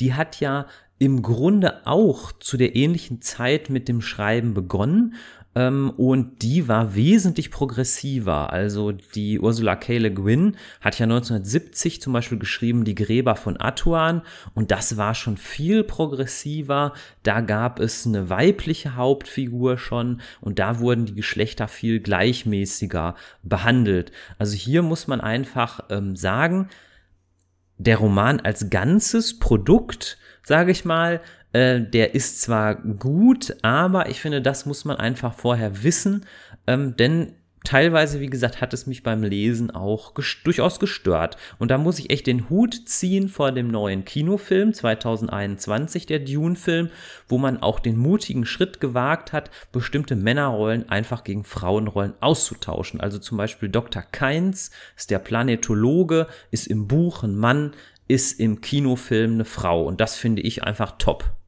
Die hat ja im Grunde auch zu der ähnlichen Zeit mit dem Schreiben begonnen ähm, und die war wesentlich progressiver. Also die Ursula K. Le Guin hat ja 1970 zum Beispiel geschrieben Die Gräber von Atuan und das war schon viel progressiver. Da gab es eine weibliche Hauptfigur schon und da wurden die Geschlechter viel gleichmäßiger behandelt. Also hier muss man einfach ähm, sagen, der Roman als ganzes Produkt, sage ich mal, äh, der ist zwar gut, aber ich finde, das muss man einfach vorher wissen, ähm, denn teilweise, wie gesagt, hat es mich beim Lesen auch gest durchaus gestört. Und da muss ich echt den Hut ziehen vor dem neuen Kinofilm 2021, der Dune-Film, wo man auch den mutigen Schritt gewagt hat, bestimmte Männerrollen einfach gegen Frauenrollen auszutauschen. Also zum Beispiel Dr. Keins ist der Planetologe, ist im Buch ein Mann, ist im Kinofilm eine Frau. Und das finde ich einfach top.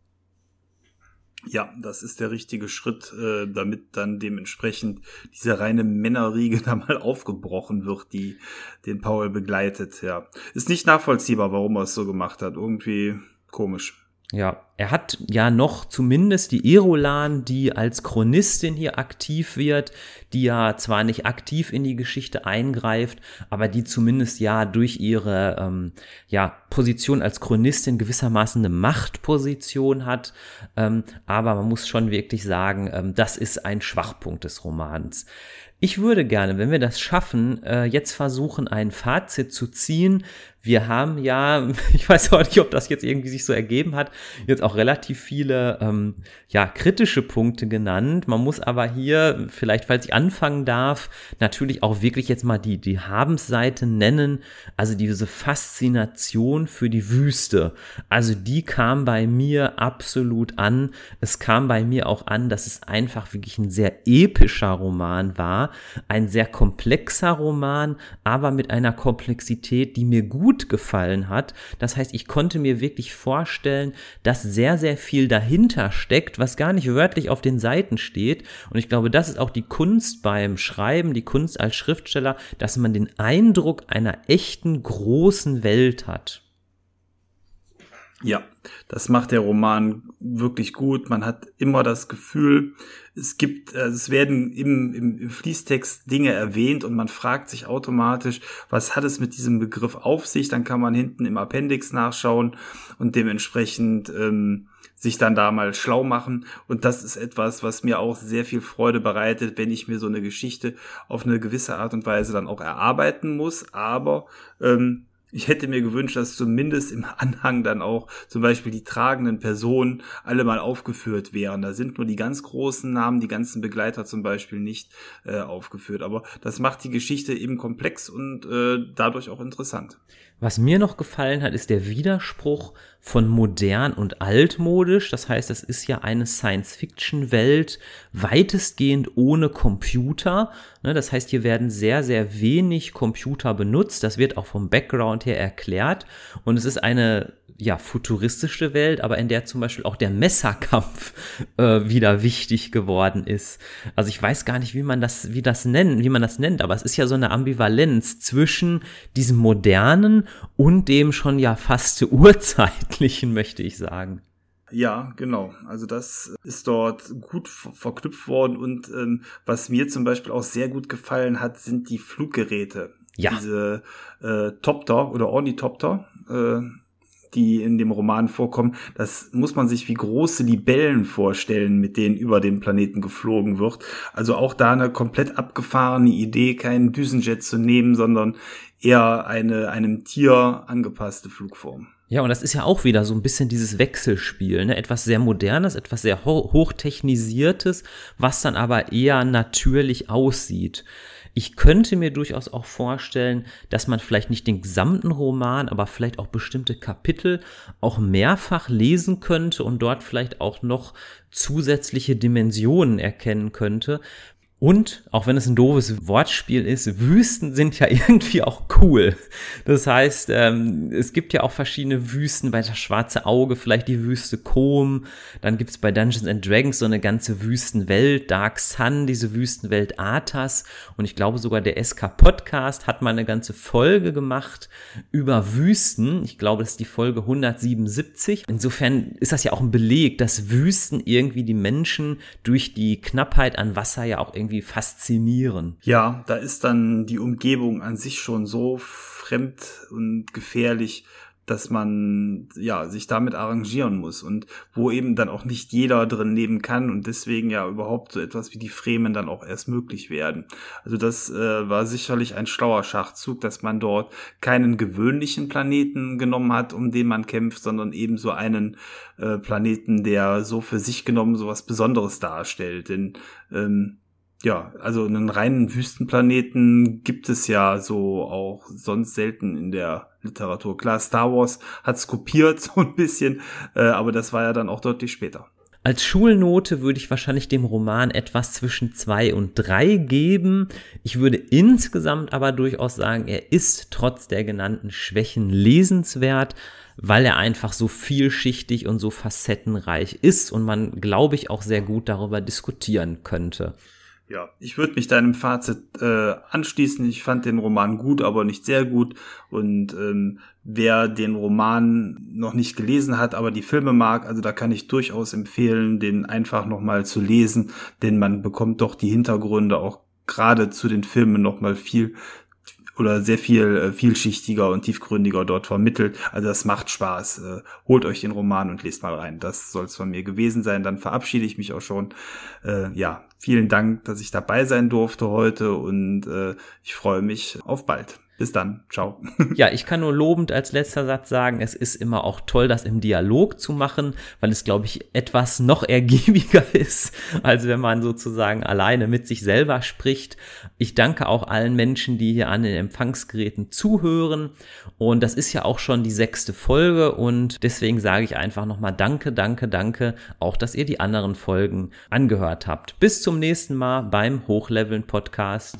Ja, das ist der richtige Schritt, äh, damit dann dementsprechend diese reine Männerriege (laughs) da mal aufgebrochen wird, die den Paul begleitet. Ja, ist nicht nachvollziehbar, warum er es so gemacht hat. Irgendwie komisch. Ja, er hat ja noch zumindest die Erolan, die als Chronistin hier aktiv wird, die ja zwar nicht aktiv in die Geschichte eingreift, aber die zumindest ja durch ihre ähm, ja, Position als Chronistin gewissermaßen eine Machtposition hat. Ähm, aber man muss schon wirklich sagen, ähm, das ist ein Schwachpunkt des Romans. Ich würde gerne, wenn wir das schaffen, äh, jetzt versuchen, ein Fazit zu ziehen. Wir haben ja, (laughs) ich weiß auch nicht, ob das jetzt irgendwie sich so ergeben hat, jetzt auch relativ viele ähm, ja, kritische Punkte genannt. Man muss aber hier, vielleicht, falls ich anfangen darf, natürlich auch wirklich jetzt mal die, die Habensseite nennen. Also diese Faszination für die Wüste. Also die kam bei mir absolut an. Es kam bei mir auch an, dass es einfach wirklich ein sehr epischer Roman war ein sehr komplexer Roman, aber mit einer Komplexität, die mir gut gefallen hat. Das heißt, ich konnte mir wirklich vorstellen, dass sehr, sehr viel dahinter steckt, was gar nicht wörtlich auf den Seiten steht. Und ich glaube, das ist auch die Kunst beim Schreiben, die Kunst als Schriftsteller, dass man den Eindruck einer echten großen Welt hat. Ja, das macht der Roman wirklich gut. Man hat immer das Gefühl, es gibt, also es werden im, im, Fließtext Dinge erwähnt und man fragt sich automatisch, was hat es mit diesem Begriff auf sich? Dann kann man hinten im Appendix nachschauen und dementsprechend ähm, sich dann da mal schlau machen. Und das ist etwas, was mir auch sehr viel Freude bereitet, wenn ich mir so eine Geschichte auf eine gewisse Art und Weise dann auch erarbeiten muss. Aber ähm, ich hätte mir gewünscht, dass zumindest im Anhang dann auch zum Beispiel die tragenden Personen alle mal aufgeführt wären. Da sind nur die ganz großen Namen, die ganzen Begleiter zum Beispiel nicht äh, aufgeführt. Aber das macht die Geschichte eben komplex und äh, dadurch auch interessant. Was mir noch gefallen hat, ist der Widerspruch von modern und altmodisch. Das heißt, es ist ja eine Science-Fiction-Welt weitestgehend ohne Computer. Ne, das heißt, hier werden sehr, sehr wenig Computer benutzt. Das wird auch vom Background her erklärt. Und es ist eine ja, futuristische Welt, aber in der zum Beispiel auch der Messerkampf äh, wieder wichtig geworden ist. Also ich weiß gar nicht, wie man das, wie das nennen, wie man das nennt, aber es ist ja so eine Ambivalenz zwischen diesem modernen und dem schon ja fast (laughs) urzeitlichen, möchte ich sagen. Ja, genau. Also das ist dort gut verknüpft worden und ähm, was mir zum Beispiel auch sehr gut gefallen hat, sind die Fluggeräte. Ja. Diese äh, Topter oder Ornithopter. Äh, die in dem Roman vorkommen, das muss man sich wie große Libellen vorstellen, mit denen über den Planeten geflogen wird. Also auch da eine komplett abgefahrene Idee, keinen Düsenjet zu nehmen, sondern eher eine einem Tier angepasste Flugform. Ja, und das ist ja auch wieder so ein bisschen dieses Wechselspiel, ne? Etwas sehr modernes, etwas sehr ho hochtechnisiertes, was dann aber eher natürlich aussieht. Ich könnte mir durchaus auch vorstellen, dass man vielleicht nicht den gesamten Roman, aber vielleicht auch bestimmte Kapitel auch mehrfach lesen könnte und dort vielleicht auch noch zusätzliche Dimensionen erkennen könnte, und, auch wenn es ein doofes Wortspiel ist, Wüsten sind ja (laughs) irgendwie auch cool. Das heißt, ähm, es gibt ja auch verschiedene Wüsten, bei das Schwarze Auge vielleicht die Wüste Kom, dann gibt's bei Dungeons and Dragons so eine ganze Wüstenwelt, Dark Sun, diese Wüstenwelt Arthas und ich glaube sogar der SK Podcast hat mal eine ganze Folge gemacht über Wüsten. Ich glaube, das ist die Folge 177. Insofern ist das ja auch ein Beleg, dass Wüsten irgendwie die Menschen durch die Knappheit an Wasser ja auch irgendwie irgendwie faszinieren. Ja, da ist dann die Umgebung an sich schon so fremd und gefährlich, dass man ja sich damit arrangieren muss und wo eben dann auch nicht jeder drin leben kann und deswegen ja überhaupt so etwas wie die Fremen dann auch erst möglich werden. Also das äh, war sicherlich ein schlauer Schachzug, dass man dort keinen gewöhnlichen Planeten genommen hat, um den man kämpft, sondern eben so einen äh, Planeten, der so für sich genommen so was Besonderes darstellt. Denn ähm, ja, also einen reinen Wüstenplaneten gibt es ja so auch sonst selten in der Literatur. Klar, Star Wars hat's kopiert (laughs) so ein bisschen, äh, aber das war ja dann auch deutlich später. Als Schulnote würde ich wahrscheinlich dem Roman etwas zwischen zwei und drei geben. Ich würde insgesamt aber durchaus sagen, er ist trotz der genannten Schwächen lesenswert, weil er einfach so vielschichtig und so facettenreich ist und man, glaube ich, auch sehr gut darüber diskutieren könnte. Ja, ich würde mich deinem Fazit äh, anschließen. Ich fand den Roman gut, aber nicht sehr gut. Und ähm, wer den Roman noch nicht gelesen hat, aber die Filme mag, also da kann ich durchaus empfehlen, den einfach nochmal zu lesen, denn man bekommt doch die Hintergründe auch gerade zu den Filmen nochmal viel oder sehr viel äh, vielschichtiger und tiefgründiger dort vermittelt. Also das macht Spaß. Äh, holt euch den Roman und lest mal rein. Das soll es von mir gewesen sein. Dann verabschiede ich mich auch schon. Äh, ja, vielen Dank, dass ich dabei sein durfte heute und äh, ich freue mich auf bald. Bis dann. Ciao. (laughs) Ja, ich kann nur lobend als letzter Satz sagen, es ist immer auch toll, das im Dialog zu machen, weil es, glaube ich, etwas noch ergiebiger (laughs) ist, als wenn man sozusagen alleine mit sich selber spricht. Ich danke auch allen Menschen, die hier an den Empfangsgeräten zuhören. Und das ist ja auch schon die sechste Folge und deswegen sage ich einfach nochmal Danke, danke, danke, auch dass ihr die anderen Folgen angehört habt. Bis zum nächsten Mal beim Hochleveln Podcast.